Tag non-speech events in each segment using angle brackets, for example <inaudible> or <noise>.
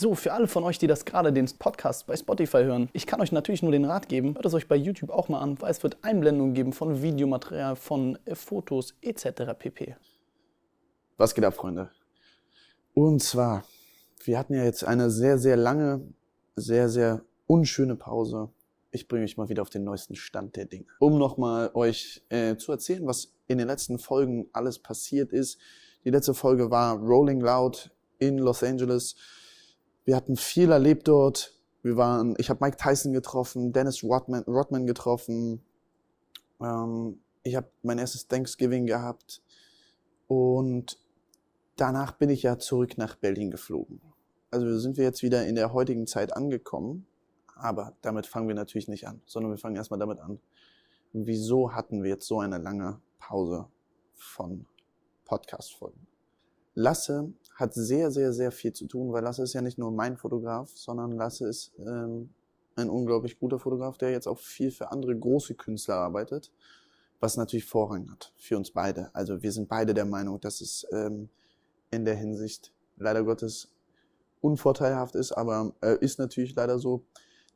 So, für alle von euch, die das gerade den Podcast bei Spotify hören, ich kann euch natürlich nur den Rat geben, hört es euch bei YouTube auch mal an, weil es wird Einblendungen geben von Videomaterial, von äh, Fotos etc. pp. Was geht ab, Freunde? Und zwar, wir hatten ja jetzt eine sehr, sehr lange, sehr, sehr unschöne Pause. Ich bringe euch mal wieder auf den neuesten Stand der Dinge. Um nochmal euch äh, zu erzählen, was in den letzten Folgen alles passiert ist. Die letzte Folge war Rolling Loud in Los Angeles. Wir hatten viel erlebt dort. Wir waren, ich habe Mike Tyson getroffen, Dennis Rodman, Rodman getroffen. Ähm, ich habe mein erstes Thanksgiving gehabt und danach bin ich ja zurück nach Berlin geflogen. Also sind wir jetzt wieder in der heutigen Zeit angekommen, aber damit fangen wir natürlich nicht an, sondern wir fangen erstmal damit an. Wieso hatten wir jetzt so eine lange Pause von Podcast-Folgen? Lasse hat sehr, sehr, sehr viel zu tun, weil Lasse ist ja nicht nur mein Fotograf, sondern Lasse ist ähm, ein unglaublich guter Fotograf, der jetzt auch viel für andere große Künstler arbeitet, was natürlich Vorrang hat für uns beide. Also wir sind beide der Meinung, dass es ähm, in der Hinsicht leider Gottes unvorteilhaft ist, aber äh, ist natürlich leider so,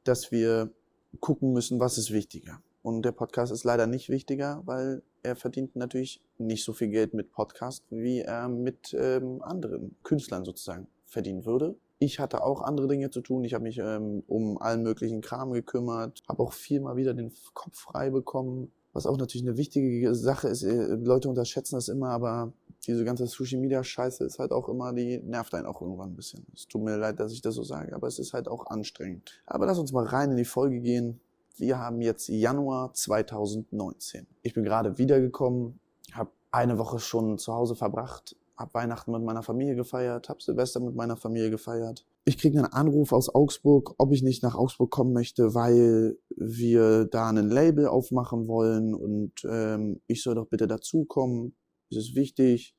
dass wir gucken müssen, was ist wichtiger. Und der Podcast ist leider nicht wichtiger, weil er verdient natürlich nicht so viel Geld mit Podcast, wie er mit ähm, anderen Künstlern sozusagen verdienen würde. Ich hatte auch andere Dinge zu tun. Ich habe mich ähm, um allen möglichen Kram gekümmert, habe auch viel mal wieder den Kopf frei bekommen, was auch natürlich eine wichtige Sache ist. Äh, Leute unterschätzen das immer, aber diese ganze Social Media Scheiße ist halt auch immer, die nervt einen auch irgendwann ein bisschen. Es tut mir leid, dass ich das so sage, aber es ist halt auch anstrengend. Aber lass uns mal rein in die Folge gehen. Wir haben jetzt Januar 2019. Ich bin gerade wiedergekommen, habe eine Woche schon zu Hause verbracht, habe Weihnachten mit meiner Familie gefeiert, habe Silvester mit meiner Familie gefeiert. Ich kriege einen Anruf aus Augsburg, ob ich nicht nach Augsburg kommen möchte, weil wir da ein Label aufmachen wollen und ähm, ich soll doch bitte dazukommen. Es ist wichtig.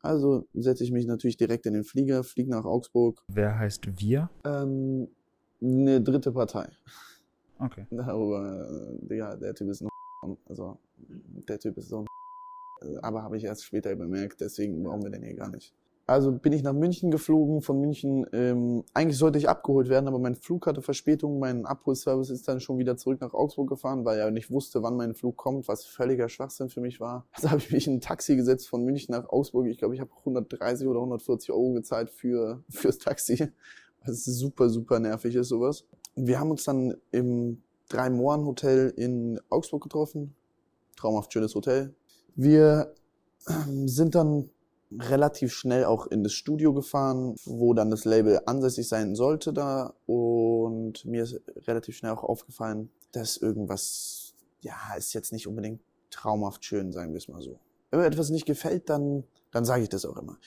Also setze ich mich natürlich direkt in den Flieger, fliege nach Augsburg. Wer heißt wir? Ähm, eine dritte Partei. Okay. Darüber, äh, ja, der Typ ist ein also der Typ ist so ein aber habe ich erst später bemerkt, deswegen brauchen wir den hier gar nicht. Also bin ich nach München geflogen, von München, ähm, eigentlich sollte ich abgeholt werden, aber mein Flug hatte Verspätung, mein Abholservice ist dann schon wieder zurück nach Augsburg gefahren, weil er nicht wusste, wann mein Flug kommt, was völliger Schwachsinn für mich war. Also habe ich mich in ein Taxi gesetzt von München nach Augsburg. Ich glaube, ich habe 130 oder 140 Euro gezahlt für, fürs Taxi, was super, super nervig ist, sowas. Wir haben uns dann im Drei-Mohren-Hotel in Augsburg getroffen. Traumhaft schönes Hotel. Wir ähm, sind dann relativ schnell auch in das Studio gefahren, wo dann das Label ansässig sein sollte da. Und mir ist relativ schnell auch aufgefallen, dass irgendwas, ja, ist jetzt nicht unbedingt traumhaft schön, sagen wir es mal so. Wenn mir etwas nicht gefällt, dann, dann sage ich das auch immer.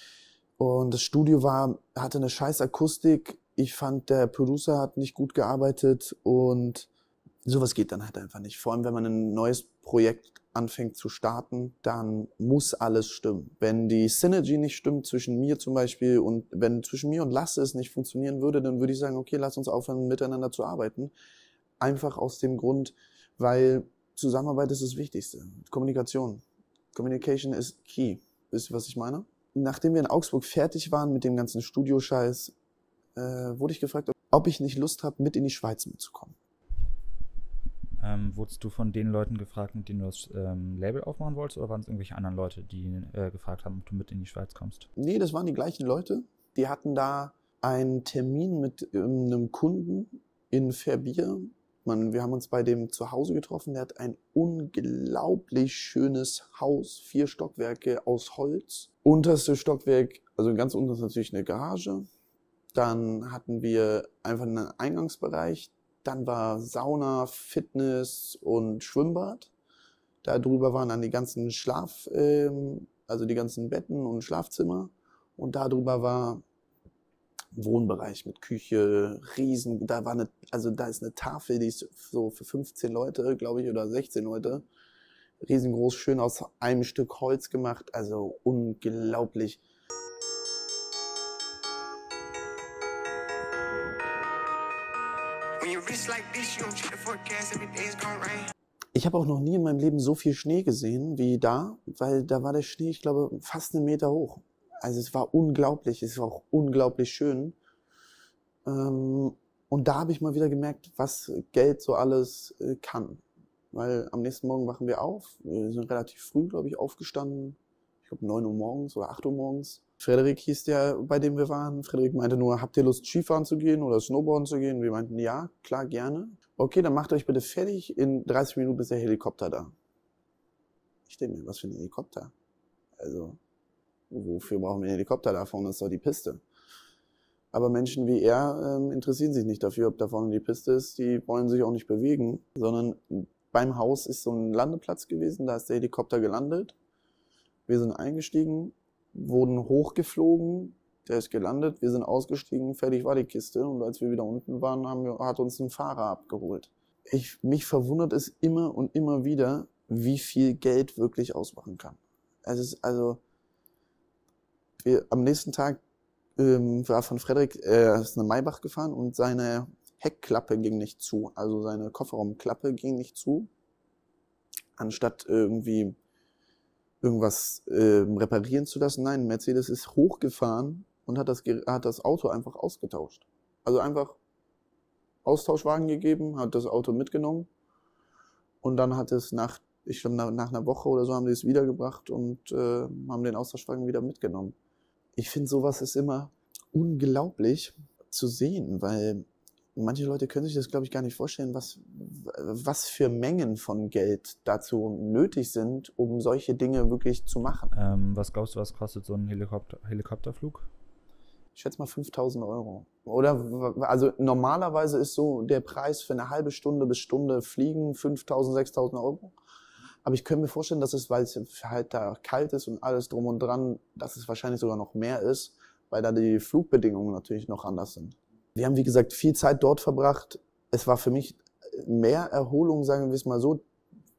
Und das Studio war, hatte eine scheiß Akustik. Ich fand, der Producer hat nicht gut gearbeitet und sowas geht dann halt einfach nicht. Vor allem, wenn man ein neues Projekt anfängt zu starten, dann muss alles stimmen. Wenn die Synergy nicht stimmt zwischen mir zum Beispiel und wenn zwischen mir und Lasse es nicht funktionieren würde, dann würde ich sagen, okay, lass uns aufhören, miteinander zu arbeiten. Einfach aus dem Grund, weil Zusammenarbeit ist das Wichtigste. Kommunikation. Communication ist key. Wisst ihr, was ich meine? Nachdem wir in Augsburg fertig waren mit dem ganzen Studioscheiß, äh, wurde ich gefragt, ob ich nicht Lust habe, mit in die Schweiz mitzukommen. Ähm, wurdest du von den Leuten gefragt, mit denen du das ähm, Label aufmachen wolltest, oder waren es irgendwelche anderen Leute, die äh, gefragt haben, ob du mit in die Schweiz kommst? Nee, das waren die gleichen Leute. Die hatten da einen Termin mit einem Kunden in Verbier. Man, wir haben uns bei dem zu Hause getroffen. Der hat ein unglaublich schönes Haus, vier Stockwerke aus Holz. Unterste Stockwerk, also ganz unten ist natürlich eine Garage. Dann hatten wir einfach einen Eingangsbereich, dann war Sauna, Fitness und Schwimmbad. Da drüber waren dann die ganzen Schlaf, ähm, also die ganzen Betten und Schlafzimmer. Und da drüber war Wohnbereich mit Küche, Riesen, da war eine, also da ist eine Tafel, die ist so für 15 Leute, glaube ich, oder 16 Leute. Riesengroß, schön aus einem Stück Holz gemacht, also unglaublich. Ich habe auch noch nie in meinem Leben so viel Schnee gesehen wie da, weil da war der Schnee, ich glaube, fast einen Meter hoch. Also es war unglaublich, es war auch unglaublich schön. Ähm, und da habe ich mal wieder gemerkt, was Geld so alles äh, kann. Weil am nächsten Morgen wachen wir auf. Wir sind relativ früh, glaube ich, aufgestanden. Ich glaube 9 Uhr morgens oder 8 Uhr morgens. Frederik hieß der, bei dem wir waren. Frederik meinte nur, habt ihr Lust, Skifahren zu gehen oder Snowboarden zu gehen? Wir meinten, ja, klar, gerne. Okay, dann macht euch bitte fertig. In 30 Minuten ist der Helikopter da. Ich denke mir, was für ein Helikopter? Also, wofür brauchen wir einen Helikopter? Da vorne ist doch die Piste. Aber Menschen wie er ähm, interessieren sich nicht dafür, ob da vorne die Piste ist. Die wollen sich auch nicht bewegen, sondern beim Haus ist so ein Landeplatz gewesen. Da ist der Helikopter gelandet. Wir sind eingestiegen, wurden hochgeflogen. Der ist gelandet. Wir sind ausgestiegen. Fertig war die Kiste. Und als wir wieder unten waren, haben wir, hat uns ein Fahrer abgeholt. Ich, mich verwundert es immer und immer wieder, wie viel Geld wirklich ausmachen kann. Es ist also, wir, am nächsten Tag ähm, war von Frederik, er ist eine Maybach gefahren und seine Heckklappe ging nicht zu. Also seine Kofferraumklappe ging nicht zu. Anstatt irgendwie irgendwas äh, reparieren zu lassen, nein, Mercedes ist hochgefahren und hat das, hat das Auto einfach ausgetauscht. Also einfach Austauschwagen gegeben, hat das Auto mitgenommen und dann hat es nach, ich glaube, nach, einer Woche oder so haben die es wiedergebracht und äh, haben den Austauschwagen wieder mitgenommen ich finde, sowas ist immer unglaublich zu sehen, weil manche Leute können sich das, glaube ich, gar nicht vorstellen, was, was für Mengen von Geld dazu nötig sind, um solche Dinge wirklich zu machen. Ähm, was glaubst du, was kostet so ein Helikopter, Helikopterflug? Ich schätze mal 5000 Euro. Oder, also normalerweise ist so der Preis für eine halbe Stunde bis Stunde Fliegen 5000, 6000 Euro. Aber ich könnte mir vorstellen, dass es, weil es halt da kalt ist und alles drum und dran, dass es wahrscheinlich sogar noch mehr ist, weil da die Flugbedingungen natürlich noch anders sind. Wir haben, wie gesagt, viel Zeit dort verbracht. Es war für mich mehr Erholung, sagen wir es mal so.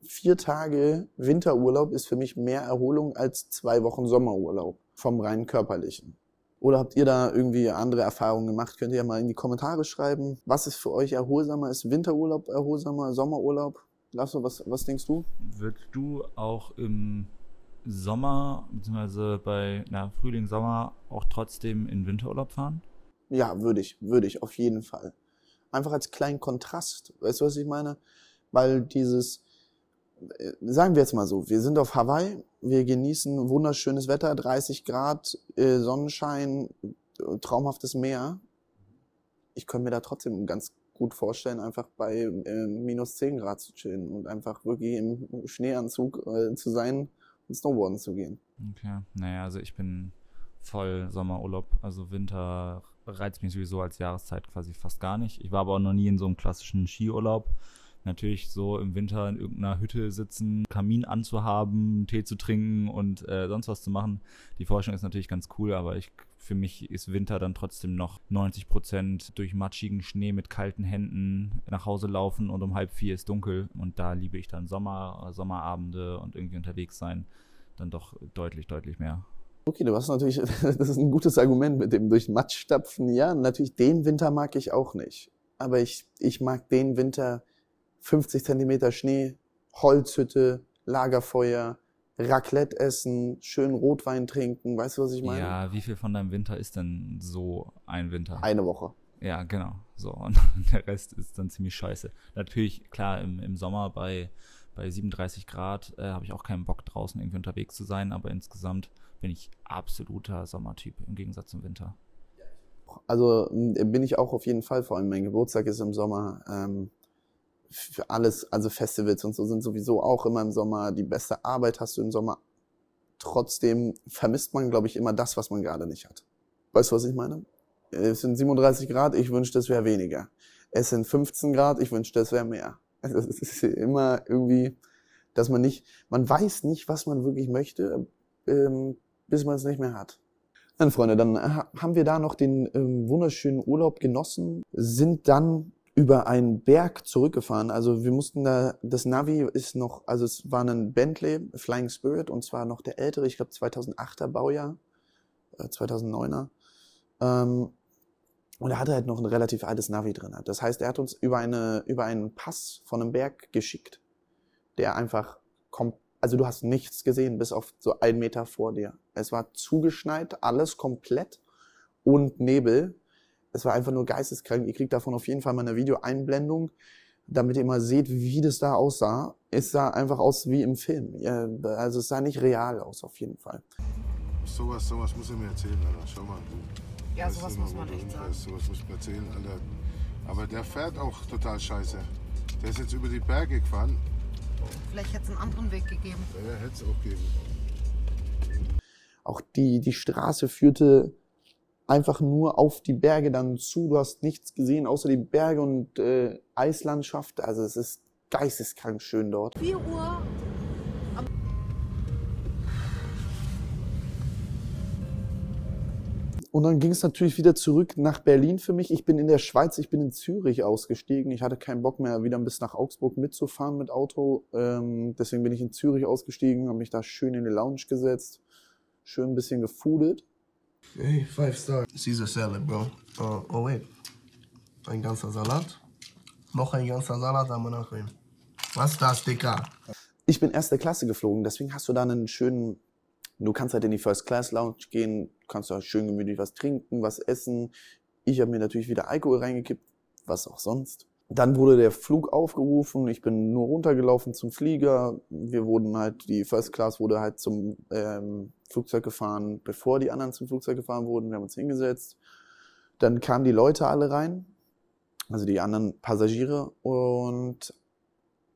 Vier Tage Winterurlaub ist für mich mehr Erholung als zwei Wochen Sommerurlaub vom rein körperlichen. Oder habt ihr da irgendwie andere Erfahrungen gemacht? Könnt ihr ja mal in die Kommentare schreiben. Was ist für euch erholsamer? Ist Winterurlaub erholsamer? Sommerurlaub? Lasso, was, was denkst du? Würdest du auch im Sommer, beziehungsweise bei na, Frühling, Sommer auch trotzdem in Winterurlaub fahren? Ja, würde ich, würde ich, auf jeden Fall. Einfach als kleinen Kontrast. Weißt du, was ich meine? Weil dieses, äh, sagen wir jetzt mal so, wir sind auf Hawaii, wir genießen wunderschönes Wetter, 30 Grad, äh, Sonnenschein, traumhaftes Meer. Ich könnte mir da trotzdem ganz gut vorstellen, einfach bei äh, minus 10 Grad zu chillen und einfach wirklich im Schneeanzug äh, zu sein und Snowboarden zu gehen. Okay, naja, also ich bin voll Sommerurlaub. Also Winter reizt mich sowieso als Jahreszeit quasi fast gar nicht. Ich war aber auch noch nie in so einem klassischen Skiurlaub natürlich so im Winter in irgendeiner Hütte sitzen, Kamin anzuhaben, Tee zu trinken und äh, sonst was zu machen. Die Forschung ist natürlich ganz cool, aber ich, für mich ist Winter dann trotzdem noch 90 Prozent durch matschigen Schnee mit kalten Händen nach Hause laufen und um halb vier ist dunkel und da liebe ich dann Sommer, Sommerabende und irgendwie unterwegs sein dann doch deutlich, deutlich mehr. Okay, du hast natürlich, <laughs> das ist ein gutes Argument mit dem durch Matsch stapfen. Ja, natürlich den Winter mag ich auch nicht. Aber ich, ich mag den Winter, 50 Zentimeter Schnee, Holzhütte, Lagerfeuer, Raclette essen, schön Rotwein trinken, weißt du, was ich meine? Ja, wie viel von deinem Winter ist denn so ein Winter? Eine Woche. Ja, genau. So, und der Rest ist dann ziemlich scheiße. Natürlich, klar, im, im Sommer bei, bei 37 Grad äh, habe ich auch keinen Bock draußen irgendwie unterwegs zu sein, aber insgesamt bin ich absoluter Sommertyp im Gegensatz zum Winter. Also bin ich auch auf jeden Fall, vor allem mein Geburtstag ist im Sommer. Ähm, für alles, also Festivals und so sind sowieso auch immer im Sommer. Die beste Arbeit hast du im Sommer. Trotzdem vermisst man, glaube ich, immer das, was man gerade nicht hat. Weißt du, was ich meine? Es sind 37 Grad, ich wünschte, es wäre weniger. Es sind 15 Grad, ich wünschte, es wäre mehr. Also <laughs> es ist immer irgendwie, dass man nicht, man weiß nicht, was man wirklich möchte, ähm, bis man es nicht mehr hat. Dann, Freunde, dann haben wir da noch den ähm, wunderschönen Urlaub genossen, sind dann über einen Berg zurückgefahren. Also wir mussten da, das Navi ist noch, also es war ein Bentley Flying Spirit und zwar noch der ältere, ich glaube 2008er Baujahr, äh, 2009er. Ähm, und er hatte halt noch ein relativ altes Navi drin. Das heißt, er hat uns über eine, über einen Pass von einem Berg geschickt, der einfach kommt, also du hast nichts gesehen, bis auf so einen Meter vor dir. Es war zugeschneit, alles komplett und Nebel es war einfach nur geisteskrank. Ihr kriegt davon auf jeden Fall mal eine Videoeinblendung, damit ihr mal seht, wie das da aussah. Es sah einfach aus wie im Film. Ja, also es sah nicht real aus, auf jeden Fall. Sowas, sowas muss er mir erzählen, Alter. Schau mal. Du Ja, sowas muss man echt sagen. Sowas muss ich mir erzählen, Alter. Aber der fährt auch total scheiße. Der ist jetzt über die Berge gefahren. Vielleicht hätte es einen anderen Weg gegeben. Ja, hätte es auch geben. Auch die, die Straße führte einfach nur auf die Berge dann zu. Du hast nichts gesehen, außer die Berge und äh, Eislandschaft. Also es ist geisteskrank schön dort. 4 Uhr Und dann ging es natürlich wieder zurück nach Berlin für mich. Ich bin in der Schweiz, ich bin in Zürich ausgestiegen. Ich hatte keinen Bock mehr, wieder bis nach Augsburg mitzufahren mit Auto. Ähm, deswegen bin ich in Zürich ausgestiegen, habe mich da schön in die Lounge gesetzt, schön ein bisschen gefoodet. Hey, five star. Caesar salad, bro. Uh, oh wait. Ein ganzer Salat. Noch ein ganzer Salat am Nachhinein. Was ist das, Dicker? Ich bin erste Klasse geflogen, deswegen hast du da einen schönen, du kannst halt in die First Class Lounge gehen, kannst da schön gemütlich was trinken, was essen. Ich habe mir natürlich wieder Alkohol reingekippt, was auch sonst. Dann wurde der Flug aufgerufen, ich bin nur runtergelaufen zum Flieger. Wir wurden halt, die First Class wurde halt zum ähm, Flugzeug gefahren, bevor die anderen zum Flugzeug gefahren wurden. Wir haben uns hingesetzt. Dann kamen die Leute alle rein, also die anderen Passagiere und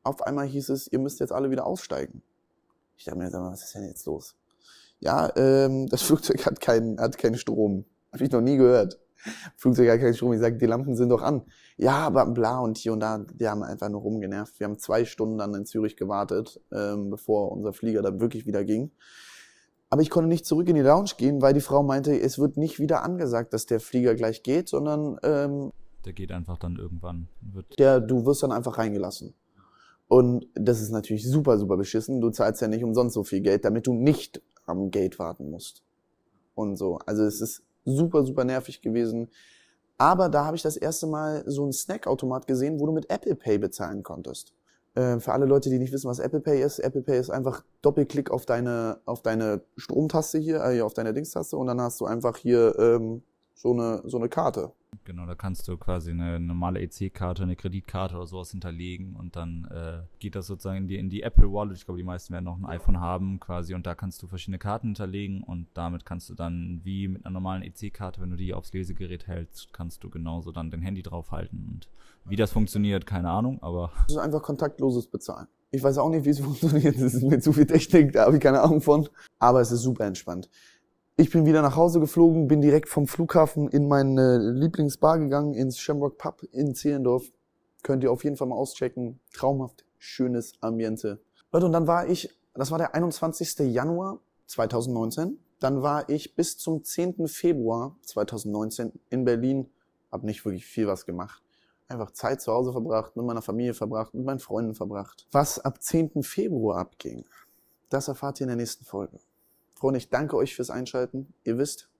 auf einmal hieß es, ihr müsst jetzt alle wieder aussteigen. Ich dachte mir, was ist denn jetzt los? Ja, ähm, das <laughs> Flugzeug hat keinen, hat keinen Strom. Habe ich noch nie gehört. Flugzeug hat keinen Strom. Ich sage, die Lampen sind doch an. Ja, aber bla und hier und da, die haben einfach nur rumgenervt. Wir haben zwei Stunden dann in Zürich gewartet, ähm, bevor unser Flieger dann wirklich wieder ging. Aber ich konnte nicht zurück in die Lounge gehen, weil die Frau meinte, es wird nicht wieder angesagt, dass der Flieger gleich geht, sondern ähm, Der geht einfach dann irgendwann. Der, du wirst dann einfach reingelassen. Und das ist natürlich super, super beschissen. Du zahlst ja nicht umsonst so viel Geld, damit du nicht am Gate warten musst. Und so. Also es ist super, super nervig gewesen. Aber da habe ich das erste Mal so einen Snackautomat gesehen, wo du mit Apple Pay bezahlen konntest. Äh, für alle Leute, die nicht wissen, was Apple Pay ist, Apple Pay ist einfach Doppelklick auf deine, auf deine Stromtaste hier, äh, auf deine Dingstaste und dann hast du einfach hier ähm, so eine, so eine Karte. Genau, da kannst du quasi eine normale EC-Karte, eine Kreditkarte oder sowas hinterlegen und dann äh, geht das sozusagen in die, in die Apple Wallet. Ich glaube, die meisten werden noch ein iPhone haben quasi und da kannst du verschiedene Karten hinterlegen und damit kannst du dann wie mit einer normalen EC-Karte, wenn du die aufs Lesegerät hältst, kannst du genauso dann dein Handy draufhalten und wie das funktioniert, keine Ahnung, aber Das <laughs> ist einfach kontaktloses Bezahlen. Ich weiß auch nicht, wie es <laughs> funktioniert. Das ist mir zu viel Technik, da habe ich keine Ahnung von. Aber es ist super entspannt. Ich bin wieder nach Hause geflogen, bin direkt vom Flughafen in meine Lieblingsbar gegangen, ins Shamrock Pub in Zehlendorf. Könnt ihr auf jeden Fall mal auschecken. Traumhaft schönes Ambiente. Leute, und dann war ich, das war der 21. Januar 2019. Dann war ich bis zum 10. Februar 2019 in Berlin. Hab nicht wirklich viel was gemacht einfach Zeit zu Hause verbracht, mit meiner Familie verbracht, mit meinen Freunden verbracht. Was ab 10. Februar abging, das erfahrt ihr in der nächsten Folge. Freunde, ich danke euch fürs Einschalten. Ihr wisst,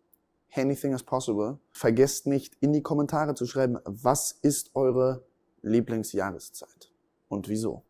anything is possible. Vergesst nicht, in die Kommentare zu schreiben, was ist eure Lieblingsjahreszeit und wieso.